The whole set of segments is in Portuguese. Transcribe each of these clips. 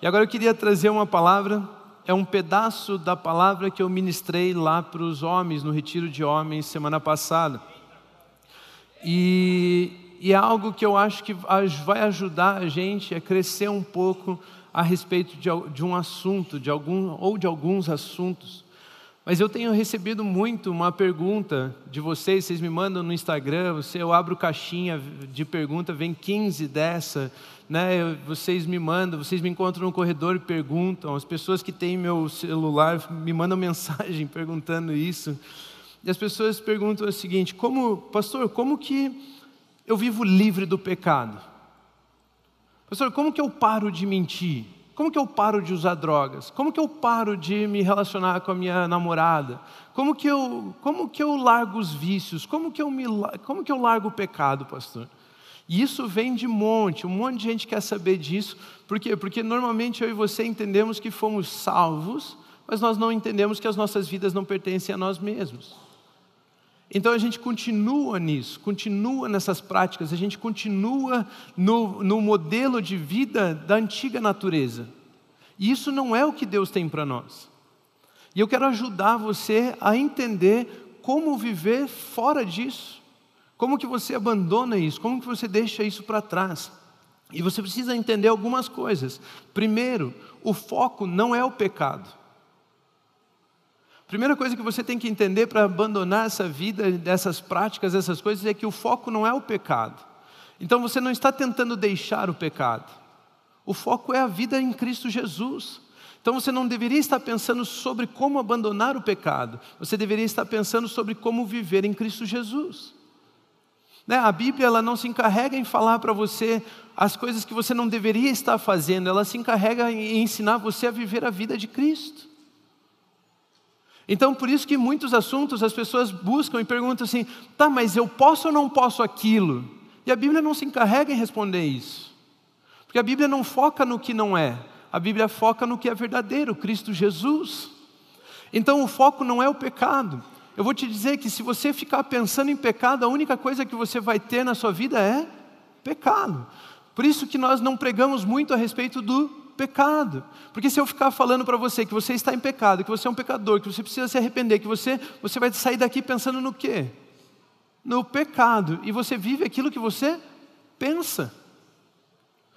E agora eu queria trazer uma palavra, é um pedaço da palavra que eu ministrei lá para os homens, no retiro de homens, semana passada. E, e é algo que eu acho que vai ajudar a gente a crescer um pouco a respeito de, de um assunto, de algum, ou de alguns assuntos. Mas eu tenho recebido muito uma pergunta de vocês, vocês me mandam no Instagram, eu abro caixinha de pergunta, vem 15 dessa, né? Vocês me mandam, vocês me encontram no corredor e perguntam, as pessoas que têm meu celular me mandam mensagem perguntando isso. E as pessoas perguntam o seguinte: como, pastor, como que eu vivo livre do pecado? Pastor, como que eu paro de mentir? Como que eu paro de usar drogas? Como que eu paro de me relacionar com a minha namorada? Como que eu, como que eu largo os vícios? Como que eu, me, como que eu largo o pecado, pastor? E isso vem de monte, um monte de gente quer saber disso. Por quê? Porque normalmente eu e você entendemos que fomos salvos, mas nós não entendemos que as nossas vidas não pertencem a nós mesmos. Então a gente continua nisso, continua nessas práticas, a gente continua no, no modelo de vida da antiga natureza. E isso não é o que Deus tem para nós. E eu quero ajudar você a entender como viver fora disso. Como que você abandona isso? Como que você deixa isso para trás? E você precisa entender algumas coisas. Primeiro, o foco não é o pecado. Primeira coisa que você tem que entender para abandonar essa vida, dessas práticas, essas coisas, é que o foco não é o pecado. Então você não está tentando deixar o pecado. O foco é a vida em Cristo Jesus. Então você não deveria estar pensando sobre como abandonar o pecado. Você deveria estar pensando sobre como viver em Cristo Jesus. Né? A Bíblia ela não se encarrega em falar para você as coisas que você não deveria estar fazendo. Ela se encarrega em ensinar você a viver a vida de Cristo. Então, por isso que muitos assuntos as pessoas buscam e perguntam assim: tá, mas eu posso ou não posso aquilo? E a Bíblia não se encarrega em responder isso. Porque a Bíblia não foca no que não é, a Bíblia foca no que é verdadeiro, Cristo Jesus. Então, o foco não é o pecado. Eu vou te dizer que se você ficar pensando em pecado, a única coisa que você vai ter na sua vida é pecado. Por isso que nós não pregamos muito a respeito do pecado. Porque se eu ficar falando para você que você está em pecado, que você é um pecador, que você precisa se arrepender, que você, você vai sair daqui pensando no quê? No pecado. E você vive aquilo que você pensa.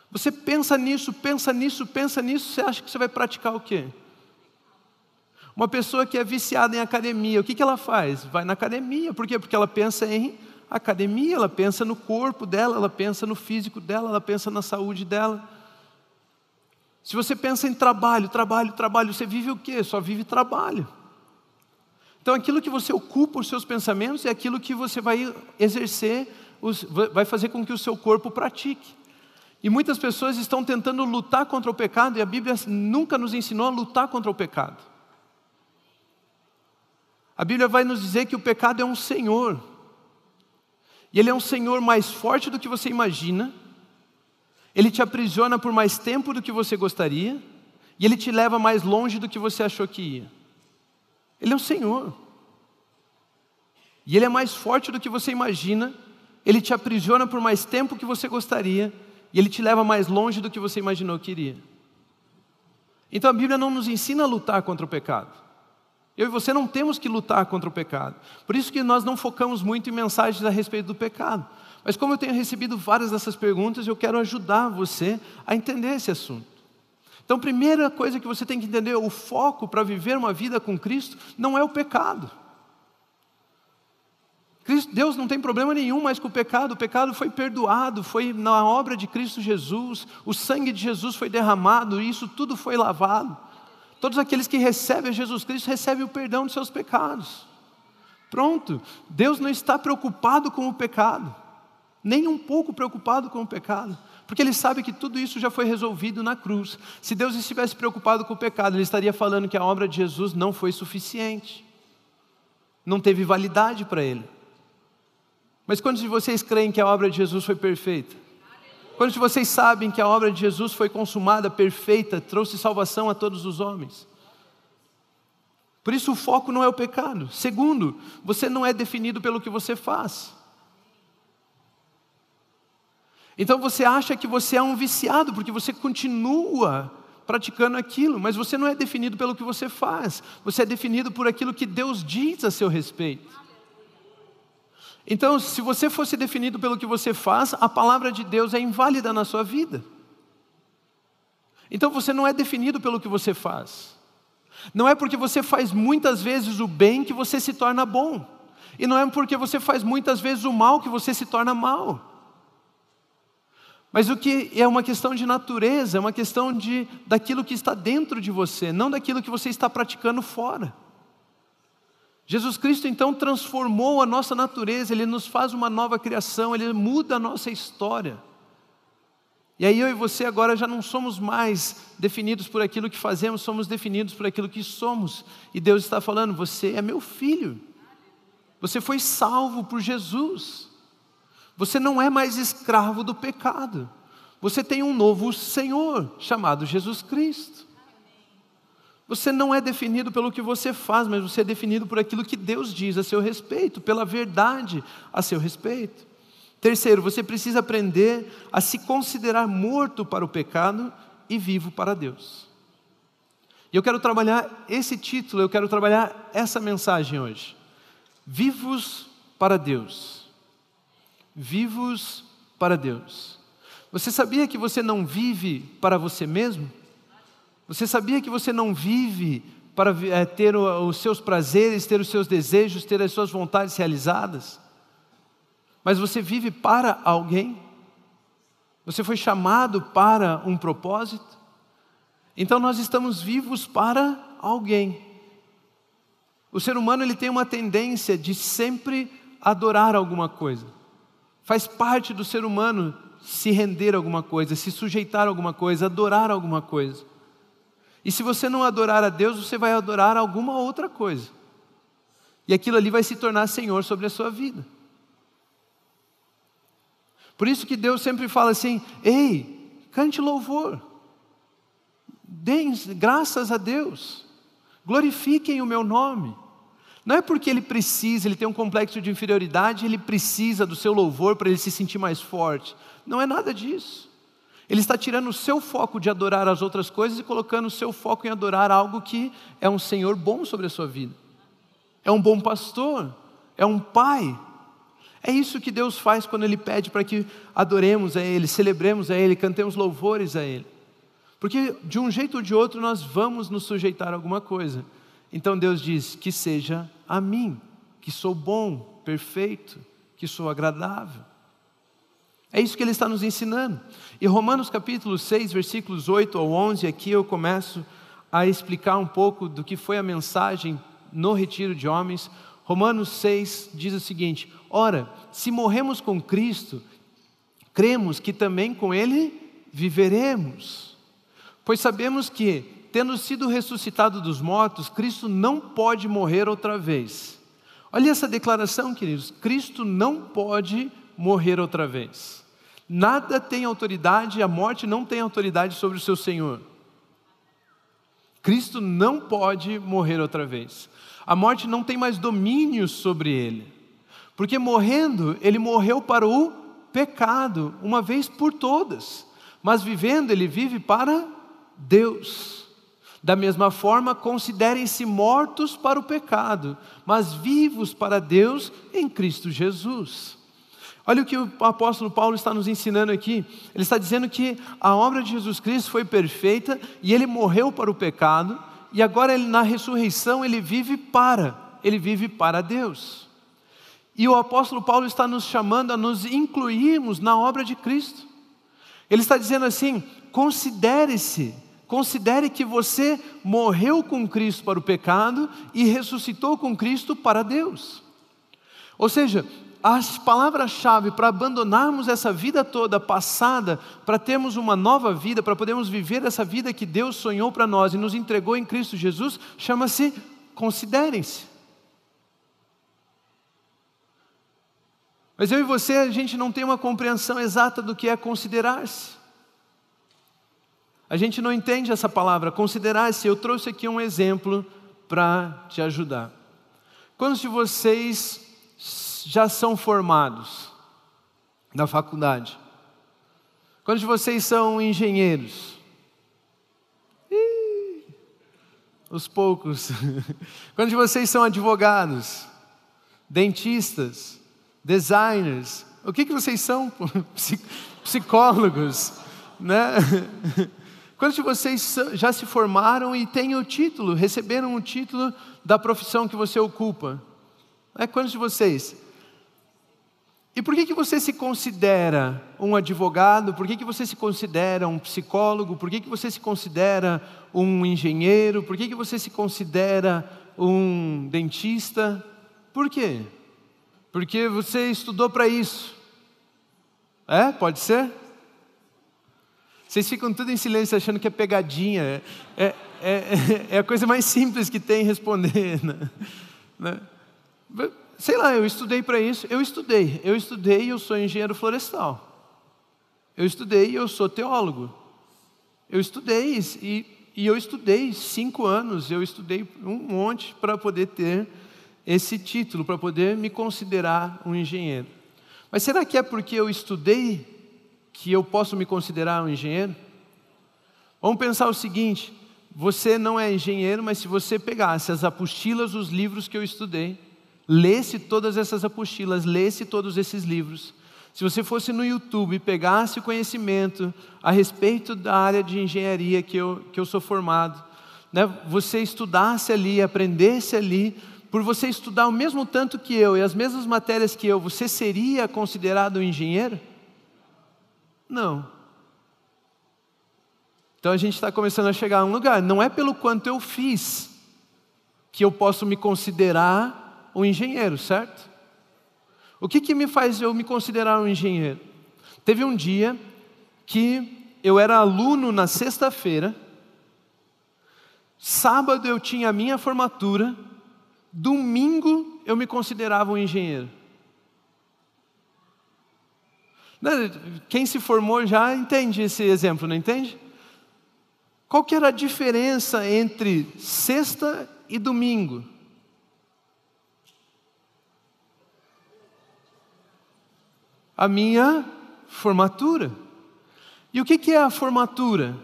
Você pensa nisso, pensa nisso, pensa nisso, você acha que você vai praticar o quê? Uma pessoa que é viciada em academia, o que, que ela faz? Vai na academia. Por quê? Porque ela pensa em academia, ela pensa no corpo dela, ela pensa no físico dela, ela pensa na saúde dela. Se você pensa em trabalho, trabalho, trabalho, você vive o quê? Só vive trabalho. Então aquilo que você ocupa os seus pensamentos é aquilo que você vai exercer, vai fazer com que o seu corpo pratique. E muitas pessoas estão tentando lutar contra o pecado e a Bíblia nunca nos ensinou a lutar contra o pecado. A Bíblia vai nos dizer que o pecado é um senhor. E ele é um senhor mais forte do que você imagina, ele te aprisiona por mais tempo do que você gostaria, e ele te leva mais longe do que você achou que ia. Ele é o Senhor. E ele é mais forte do que você imagina, ele te aprisiona por mais tempo que você gostaria, e ele te leva mais longe do que você imaginou que iria. Então a Bíblia não nos ensina a lutar contra o pecado. Eu e você não temos que lutar contra o pecado. Por isso que nós não focamos muito em mensagens a respeito do pecado. Mas como eu tenho recebido várias dessas perguntas, eu quero ajudar você a entender esse assunto. Então, primeira coisa que você tem que entender, o foco para viver uma vida com Cristo não é o pecado. Deus não tem problema nenhum mais com o pecado, o pecado foi perdoado, foi na obra de Cristo Jesus, o sangue de Jesus foi derramado, e isso tudo foi lavado. Todos aqueles que recebem Jesus Cristo recebem o perdão dos seus pecados. Pronto, Deus não está preocupado com o pecado nem um pouco preocupado com o pecado, porque ele sabe que tudo isso já foi resolvido na cruz. Se Deus estivesse preocupado com o pecado, ele estaria falando que a obra de Jesus não foi suficiente, não teve validade para ele. Mas quantos de vocês creem que a obra de Jesus foi perfeita? Quantos de vocês sabem que a obra de Jesus foi consumada, perfeita, trouxe salvação a todos os homens? Por isso o foco não é o pecado. Segundo, você não é definido pelo que você faz. Então você acha que você é um viciado, porque você continua praticando aquilo, mas você não é definido pelo que você faz, você é definido por aquilo que Deus diz a seu respeito. Então, se você fosse definido pelo que você faz, a palavra de Deus é inválida na sua vida. Então você não é definido pelo que você faz. Não é porque você faz muitas vezes o bem que você se torna bom. E não é porque você faz muitas vezes o mal que você se torna mal. Mas o que é uma questão de natureza, é uma questão de daquilo que está dentro de você, não daquilo que você está praticando fora. Jesus Cristo então transformou a nossa natureza, ele nos faz uma nova criação, ele muda a nossa história. E aí eu e você agora já não somos mais definidos por aquilo que fazemos, somos definidos por aquilo que somos. E Deus está falando: você é meu filho. Você foi salvo por Jesus. Você não é mais escravo do pecado. Você tem um novo Senhor chamado Jesus Cristo. Você não é definido pelo que você faz, mas você é definido por aquilo que Deus diz a seu respeito, pela verdade a seu respeito. Terceiro, você precisa aprender a se considerar morto para o pecado e vivo para Deus. E eu quero trabalhar esse título, eu quero trabalhar essa mensagem hoje. Vivos para Deus. Vivos para Deus. Você sabia que você não vive para você mesmo? Você sabia que você não vive para é, ter os seus prazeres, ter os seus desejos, ter as suas vontades realizadas? mas você vive para alguém? Você foi chamado para um propósito? Então nós estamos vivos para alguém. O ser humano ele tem uma tendência de sempre adorar alguma coisa. Faz parte do ser humano se render a alguma coisa, se sujeitar a alguma coisa, adorar alguma coisa. E se você não adorar a Deus, você vai adorar alguma outra coisa. E aquilo ali vai se tornar senhor sobre a sua vida. Por isso que Deus sempre fala assim: ei, cante louvor, deem graças a Deus, glorifiquem o meu nome. Não é porque ele precisa, ele tem um complexo de inferioridade, ele precisa do seu louvor para ele se sentir mais forte. Não é nada disso. Ele está tirando o seu foco de adorar as outras coisas e colocando o seu foco em adorar algo que é um Senhor bom sobre a sua vida. É um bom pastor, é um pai, é isso que Deus faz quando Ele pede para que adoremos a Ele, celebremos a Ele, cantemos louvores a Ele. Porque de um jeito ou de outro nós vamos nos sujeitar a alguma coisa. Então Deus diz: que seja a mim, que sou bom, perfeito, que sou agradável. É isso que Ele está nos ensinando. E Romanos capítulo 6, versículos 8 ao 11, aqui eu começo a explicar um pouco do que foi a mensagem no retiro de homens. Romanos 6 diz o seguinte: Ora, se morremos com Cristo, cremos que também com Ele viveremos. Pois sabemos que, tendo sido ressuscitado dos mortos, Cristo não pode morrer outra vez. Olha essa declaração, queridos: Cristo não pode morrer outra vez. Nada tem autoridade, a morte não tem autoridade sobre o seu Senhor. Cristo não pode morrer outra vez. A morte não tem mais domínio sobre ele. Porque morrendo, ele morreu para o pecado, uma vez por todas. Mas vivendo, ele vive para Deus. Da mesma forma, considerem-se mortos para o pecado, mas vivos para Deus em Cristo Jesus. Olha o que o apóstolo Paulo está nos ensinando aqui. Ele está dizendo que a obra de Jesus Cristo foi perfeita e ele morreu para o pecado, e agora ele, na ressurreição ele vive para, ele vive para Deus. E o apóstolo Paulo está nos chamando a nos incluirmos na obra de Cristo. Ele está dizendo assim: considere-se, considere que você morreu com Cristo para o pecado e ressuscitou com Cristo para Deus. Ou seja, as palavras-chave para abandonarmos essa vida toda passada, para termos uma nova vida, para podermos viver essa vida que Deus sonhou para nós e nos entregou em Cristo Jesus, chama-se considerem-se. Mas eu e você, a gente não tem uma compreensão exata do que é considerar-se. A gente não entende essa palavra, considerar-se. Eu trouxe aqui um exemplo para te ajudar. Quantos de vocês já são formados na faculdade? Quantos de vocês são engenheiros? Os poucos. Quantos de vocês são advogados, dentistas, designers? O que, que vocês são? Psicólogos, né? Quantos de vocês já se formaram e têm o título, receberam o título da profissão que você ocupa? É, quantos de vocês? E por que, que você se considera um advogado? Por que, que você se considera um psicólogo? Por que, que você se considera um engenheiro? Por que, que você se considera um dentista? Por quê? Porque você estudou para isso. É? Pode ser? Vocês ficam tudo em silêncio achando que é pegadinha. É, é, é a coisa mais simples que tem responder. Né? Sei lá, eu estudei para isso. Eu estudei. Eu estudei e eu sou engenheiro florestal. Eu estudei e eu sou teólogo. Eu estudei e, e eu estudei cinco anos. Eu estudei um monte para poder ter esse título, para poder me considerar um engenheiro. Mas será que é porque eu estudei que eu posso me considerar um engenheiro? Vamos pensar o seguinte: você não é engenheiro, mas se você pegasse as apostilas dos livros que eu estudei, lesse todas essas apostilas, lesse todos esses livros, se você fosse no YouTube e pegasse o conhecimento a respeito da área de engenharia que eu, que eu sou formado, né, você estudasse ali, aprendesse ali, por você estudar o mesmo tanto que eu e as mesmas matérias que eu, você seria considerado um engenheiro? Não. Então a gente está começando a chegar a um lugar. Não é pelo quanto eu fiz que eu posso me considerar um engenheiro, certo? O que, que me faz eu me considerar um engenheiro? Teve um dia que eu era aluno na sexta-feira, sábado eu tinha a minha formatura, domingo eu me considerava um engenheiro. Né, quem se formou já entende esse exemplo, não entende? Qual que era a diferença entre sexta e domingo? A minha formatura. E o que é a formatura?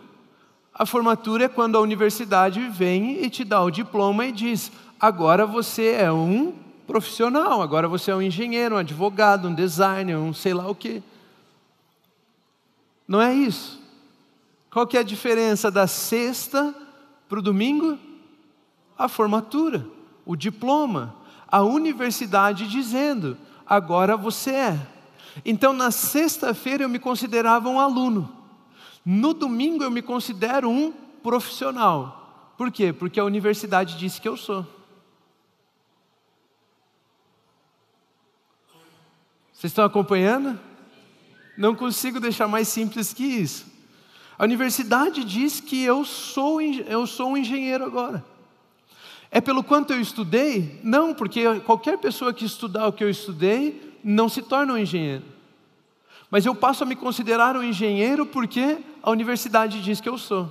A formatura é quando a universidade vem e te dá o diploma e diz: agora você é um profissional, agora você é um engenheiro, um advogado, um designer, um sei lá o quê. Não é isso. Qual que é a diferença da sexta para o domingo? A formatura, o diploma, a universidade dizendo: agora você é. Então, na sexta-feira eu me considerava um aluno, no domingo eu me considero um profissional. Por quê? Porque a universidade disse que eu sou. Vocês estão acompanhando? Não consigo deixar mais simples que isso. A universidade diz que eu sou, eu sou um engenheiro agora. É pelo quanto eu estudei? Não, porque qualquer pessoa que estudar o que eu estudei não se torna um engenheiro. Mas eu passo a me considerar um engenheiro porque a universidade diz que eu sou.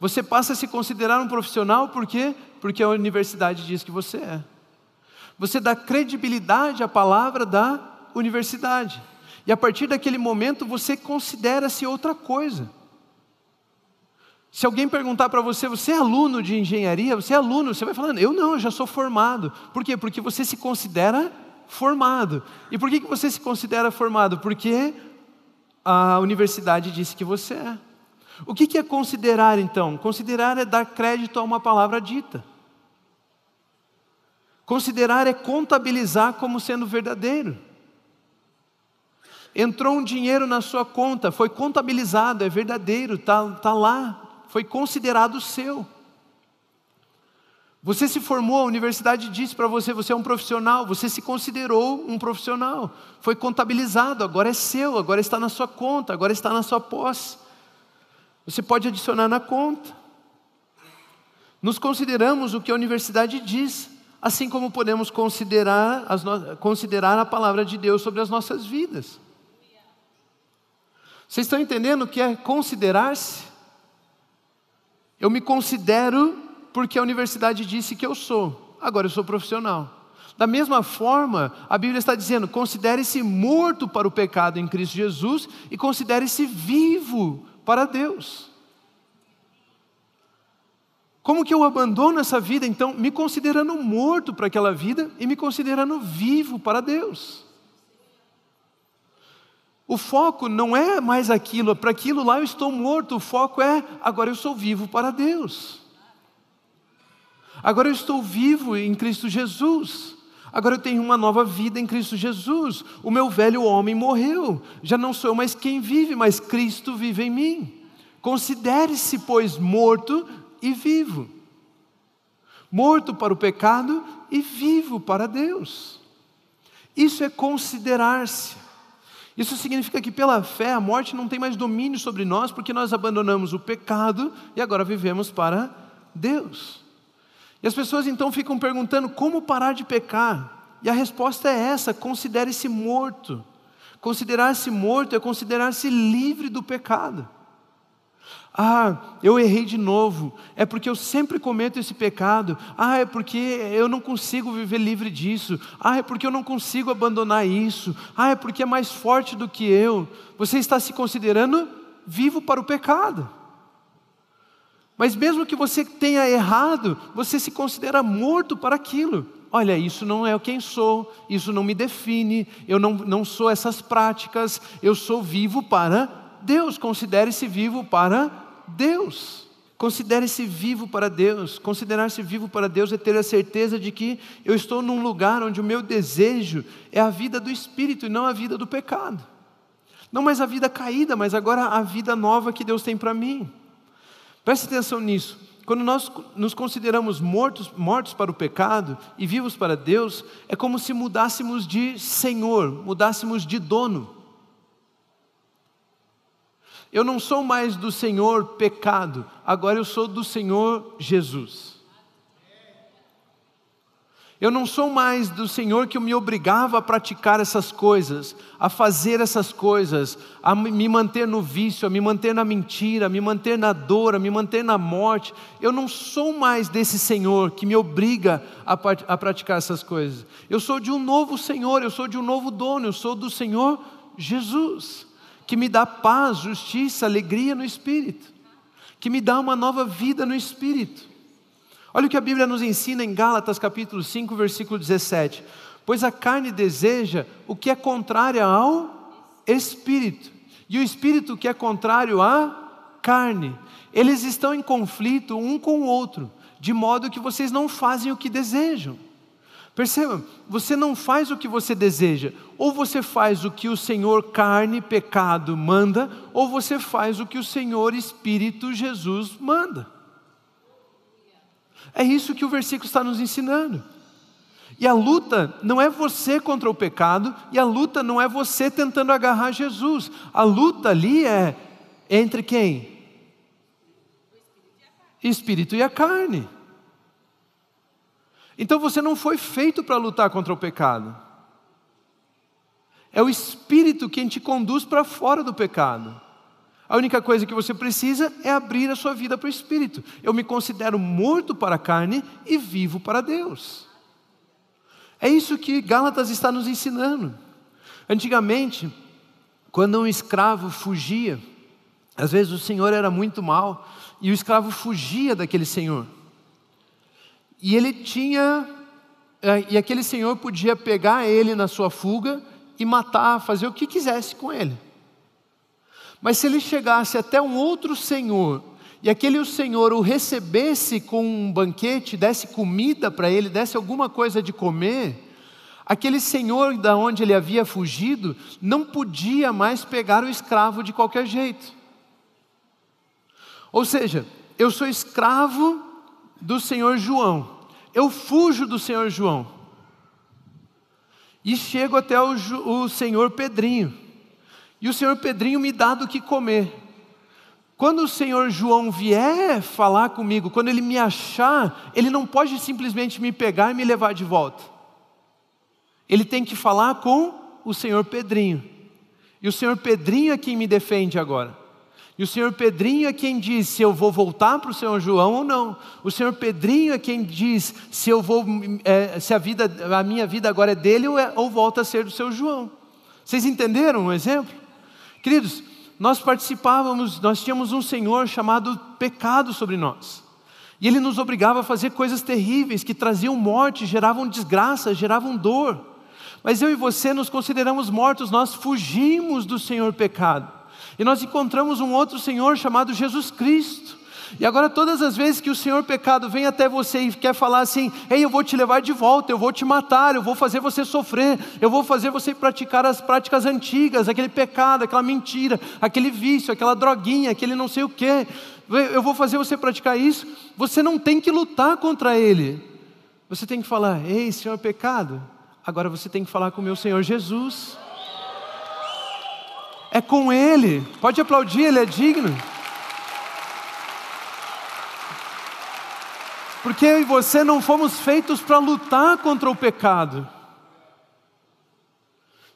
Você passa a se considerar um profissional por quê? Porque a universidade diz que você é. Você dá credibilidade à palavra da universidade. E a partir daquele momento você considera-se outra coisa. Se alguém perguntar para você, você é aluno de engenharia? Você é aluno? Você vai falando, eu não, eu já sou formado. Por quê? Porque você se considera formado. E por que, que você se considera formado? Porque a universidade disse que você é. O que, que é considerar então? Considerar é dar crédito a uma palavra dita. Considerar é contabilizar como sendo verdadeiro. Entrou um dinheiro na sua conta, foi contabilizado, é verdadeiro, está tá lá, foi considerado seu. Você se formou, a universidade disse para você, você é um profissional, você se considerou um profissional, foi contabilizado, agora é seu, agora está na sua conta, agora está na sua posse. Você pode adicionar na conta. Nos consideramos o que a universidade diz, assim como podemos considerar, no... considerar a palavra de Deus sobre as nossas vidas. Vocês estão entendendo o que é considerar-se? Eu me considero porque a universidade disse que eu sou, agora eu sou profissional. Da mesma forma, a Bíblia está dizendo: considere-se morto para o pecado em Cristo Jesus e considere-se vivo para Deus. Como que eu abandono essa vida, então, me considerando morto para aquela vida e me considerando vivo para Deus? O foco não é mais aquilo, para aquilo lá eu estou morto, o foco é agora eu sou vivo para Deus. Agora eu estou vivo em Cristo Jesus. Agora eu tenho uma nova vida em Cristo Jesus. O meu velho homem morreu. Já não sou mais quem vive, mas Cristo vive em mim. Considere-se, pois, morto e vivo. Morto para o pecado e vivo para Deus. Isso é considerar-se. Isso significa que pela fé a morte não tem mais domínio sobre nós, porque nós abandonamos o pecado e agora vivemos para Deus. E as pessoas então ficam perguntando como parar de pecar. E a resposta é essa: considere-se morto. Considerar-se morto é considerar-se livre do pecado. Ah, eu errei de novo. É porque eu sempre cometo esse pecado. Ah, é porque eu não consigo viver livre disso. Ah, é porque eu não consigo abandonar isso. Ah, é porque é mais forte do que eu. Você está se considerando vivo para o pecado. Mas mesmo que você tenha errado, você se considera morto para aquilo. Olha, isso não é quem sou, isso não me define, eu não, não sou essas práticas, eu sou vivo para Deus. Considere-se vivo para Deus. Considere-se vivo para Deus. Considerar-se vivo para Deus é ter a certeza de que eu estou num lugar onde o meu desejo é a vida do Espírito e não a vida do pecado. Não mais a vida caída, mas agora a vida nova que Deus tem para mim. Preste atenção nisso. Quando nós nos consideramos mortos, mortos para o pecado e vivos para Deus, é como se mudássemos de senhor, mudássemos de dono. Eu não sou mais do Senhor pecado, agora eu sou do Senhor Jesus. Eu não sou mais do Senhor que me obrigava a praticar essas coisas, a fazer essas coisas, a me manter no vício, a me manter na mentira, a me manter na dor, a me manter na morte. Eu não sou mais desse Senhor que me obriga a, a praticar essas coisas. Eu sou de um novo Senhor, eu sou de um novo dono, eu sou do Senhor Jesus, que me dá paz, justiça, alegria no Espírito, que me dá uma nova vida no Espírito. Olha o que a Bíblia nos ensina em Gálatas capítulo 5, versículo 17. Pois a carne deseja o que é contrário ao espírito, e o espírito que é contrário à carne. Eles estão em conflito um com o outro, de modo que vocês não fazem o que desejam. Perceba, você não faz o que você deseja, ou você faz o que o Senhor carne, pecado manda, ou você faz o que o Senhor Espírito Jesus manda. É isso que o versículo está nos ensinando. E a luta não é você contra o pecado, e a luta não é você tentando agarrar Jesus. A luta ali é entre quem? Espírito e a carne. Então você não foi feito para lutar contra o pecado. É o Espírito quem te conduz para fora do pecado. A única coisa que você precisa é abrir a sua vida para o Espírito. Eu me considero morto para a carne e vivo para Deus. É isso que Gálatas está nos ensinando. Antigamente, quando um escravo fugia, às vezes o senhor era muito mal e o escravo fugia daquele senhor. E ele tinha, é, e aquele senhor podia pegar ele na sua fuga e matar, fazer o que quisesse com ele. Mas se ele chegasse até um outro senhor, e aquele senhor o recebesse com um banquete, desse comida para ele, desse alguma coisa de comer, aquele senhor da onde ele havia fugido não podia mais pegar o escravo de qualquer jeito. Ou seja, eu sou escravo do senhor João, eu fujo do senhor João e chego até o, o senhor Pedrinho. E o senhor Pedrinho me dá do que comer. Quando o senhor João vier falar comigo, quando ele me achar, ele não pode simplesmente me pegar e me levar de volta. Ele tem que falar com o senhor Pedrinho. E o senhor Pedrinho é quem me defende agora. E o senhor Pedrinho é quem diz se eu vou voltar para o senhor João ou não. O senhor Pedrinho é quem diz se eu vou, é, se a vida, a minha vida agora é dele ou, é, ou volta a ser do seu João. Vocês entenderam o exemplo? Queridos, nós participávamos, nós tínhamos um Senhor chamado pecado sobre nós. E ele nos obrigava a fazer coisas terríveis que traziam morte, geravam desgraça, geravam dor. Mas eu e você nos consideramos mortos, nós fugimos do Senhor pecado. E nós encontramos um outro Senhor chamado Jesus Cristo. E agora, todas as vezes que o Senhor pecado vem até você e quer falar assim: Ei, eu vou te levar de volta, eu vou te matar, eu vou fazer você sofrer, eu vou fazer você praticar as práticas antigas, aquele pecado, aquela mentira, aquele vício, aquela droguinha, aquele não sei o quê, eu vou fazer você praticar isso. Você não tem que lutar contra ele, você tem que falar: Ei, Senhor pecado, agora você tem que falar com o meu Senhor Jesus. É com Ele, pode aplaudir, Ele é digno. Porque eu e você não fomos feitos para lutar contra o pecado.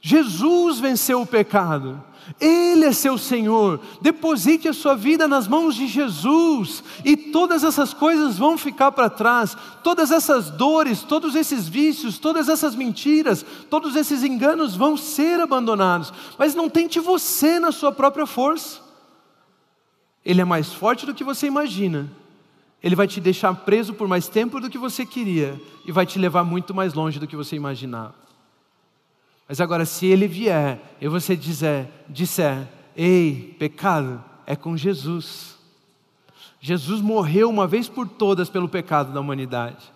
Jesus venceu o pecado. Ele é seu Senhor. Deposite a sua vida nas mãos de Jesus e todas essas coisas vão ficar para trás. Todas essas dores, todos esses vícios, todas essas mentiras, todos esses enganos vão ser abandonados. Mas não tente você na sua própria força. Ele é mais forte do que você imagina. Ele vai te deixar preso por mais tempo do que você queria e vai te levar muito mais longe do que você imaginava. Mas agora, se ele vier e você dizer, disser, ei, pecado, é com Jesus. Jesus morreu uma vez por todas pelo pecado da humanidade.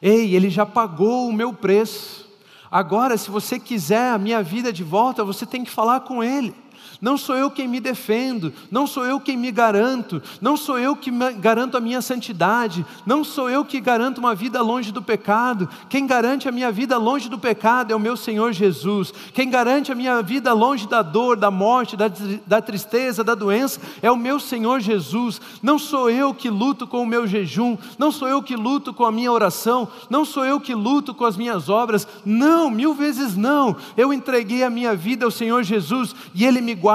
Ei, ele já pagou o meu preço. Agora, se você quiser a minha vida de volta, você tem que falar com ele. Não sou eu quem me defendo, não sou eu quem me garanto, não sou eu que garanto a minha santidade, não sou eu que garanto uma vida longe do pecado. Quem garante a minha vida longe do pecado é o meu Senhor Jesus. Quem garante a minha vida longe da dor, da morte, da, da tristeza, da doença é o meu Senhor Jesus. Não sou eu que luto com o meu jejum, não sou eu que luto com a minha oração, não sou eu que luto com as minhas obras. Não, mil vezes não. Eu entreguei a minha vida ao Senhor Jesus e Ele me guarda,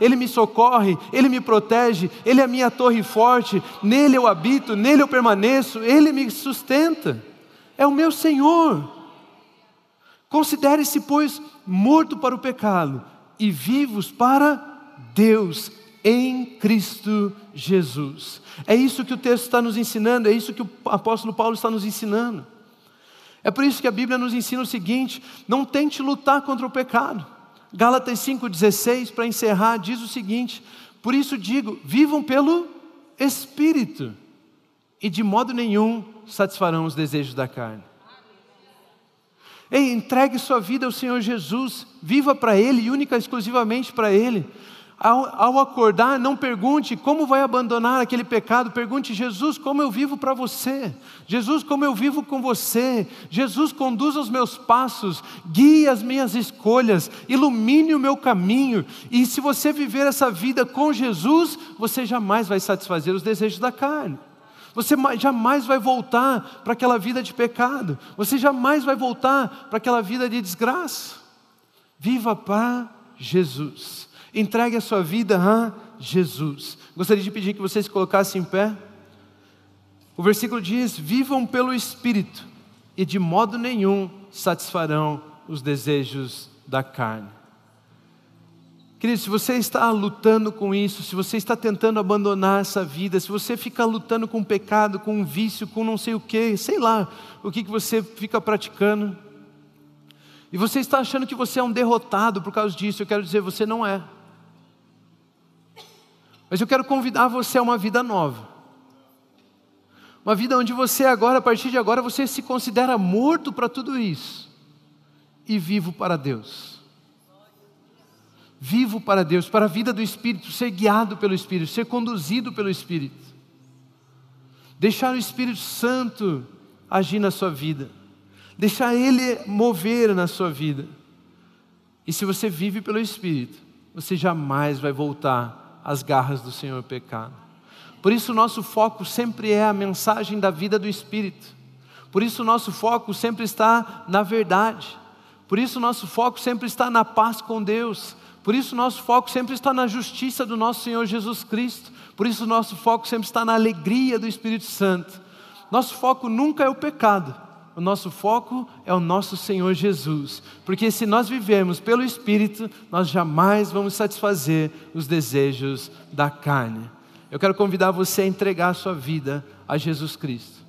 Ele me socorre, Ele me protege, Ele é a minha torre forte, nele eu habito, nele eu permaneço, Ele me sustenta, é o meu Senhor. Considere-se, pois, morto para o pecado e vivos para Deus em Cristo Jesus. É isso que o texto está nos ensinando, é isso que o apóstolo Paulo está nos ensinando. É por isso que a Bíblia nos ensina o seguinte: não tente lutar contra o pecado. Gálatas 5,16, para encerrar, diz o seguinte: Por isso digo, vivam pelo Espírito, e de modo nenhum satisfarão os desejos da carne. Ei, entregue sua vida ao Senhor Jesus, viva para Ele e única exclusivamente para Ele. Ao, ao, acordar, não pergunte como vai abandonar aquele pecado, pergunte, Jesus, como eu vivo para você? Jesus, como eu vivo com você? Jesus, conduz os meus passos, guie as minhas escolhas, ilumine o meu caminho. E se você viver essa vida com Jesus, você jamais vai satisfazer os desejos da carne. Você jamais vai voltar para aquela vida de pecado. Você jamais vai voltar para aquela vida de desgraça. Viva para Jesus. Entregue a sua vida a Jesus. Gostaria de pedir que vocês colocassem em pé. O versículo diz: Vivam pelo Espírito, e de modo nenhum satisfarão os desejos da carne. Querido, se você está lutando com isso, se você está tentando abandonar essa vida, se você fica lutando com o pecado, com um vício, com não sei o que, sei lá o que, que você fica praticando, e você está achando que você é um derrotado por causa disso, eu quero dizer, você não é. Mas eu quero convidar você a uma vida nova. Uma vida onde você agora, a partir de agora, você se considera morto para tudo isso e vivo para Deus. Vivo para Deus, para a vida do Espírito, ser guiado pelo Espírito, ser conduzido pelo Espírito. Deixar o Espírito Santo agir na sua vida. Deixar Ele mover na sua vida. E se você vive pelo Espírito, você jamais vai voltar as garras do Senhor pecado. Por isso, o nosso foco sempre é a mensagem da vida do Espírito. Por isso, o nosso foco sempre está na verdade. Por isso, o nosso foco sempre está na paz com Deus. Por isso, o nosso foco sempre está na justiça do nosso Senhor Jesus Cristo. Por isso, o nosso foco sempre está na alegria do Espírito Santo. Nosso foco nunca é o pecado, o nosso foco é o nosso Senhor Jesus, porque se nós vivemos pelo Espírito, nós jamais vamos satisfazer os desejos da carne. eu quero convidar você a entregar a sua vida a Jesus Cristo.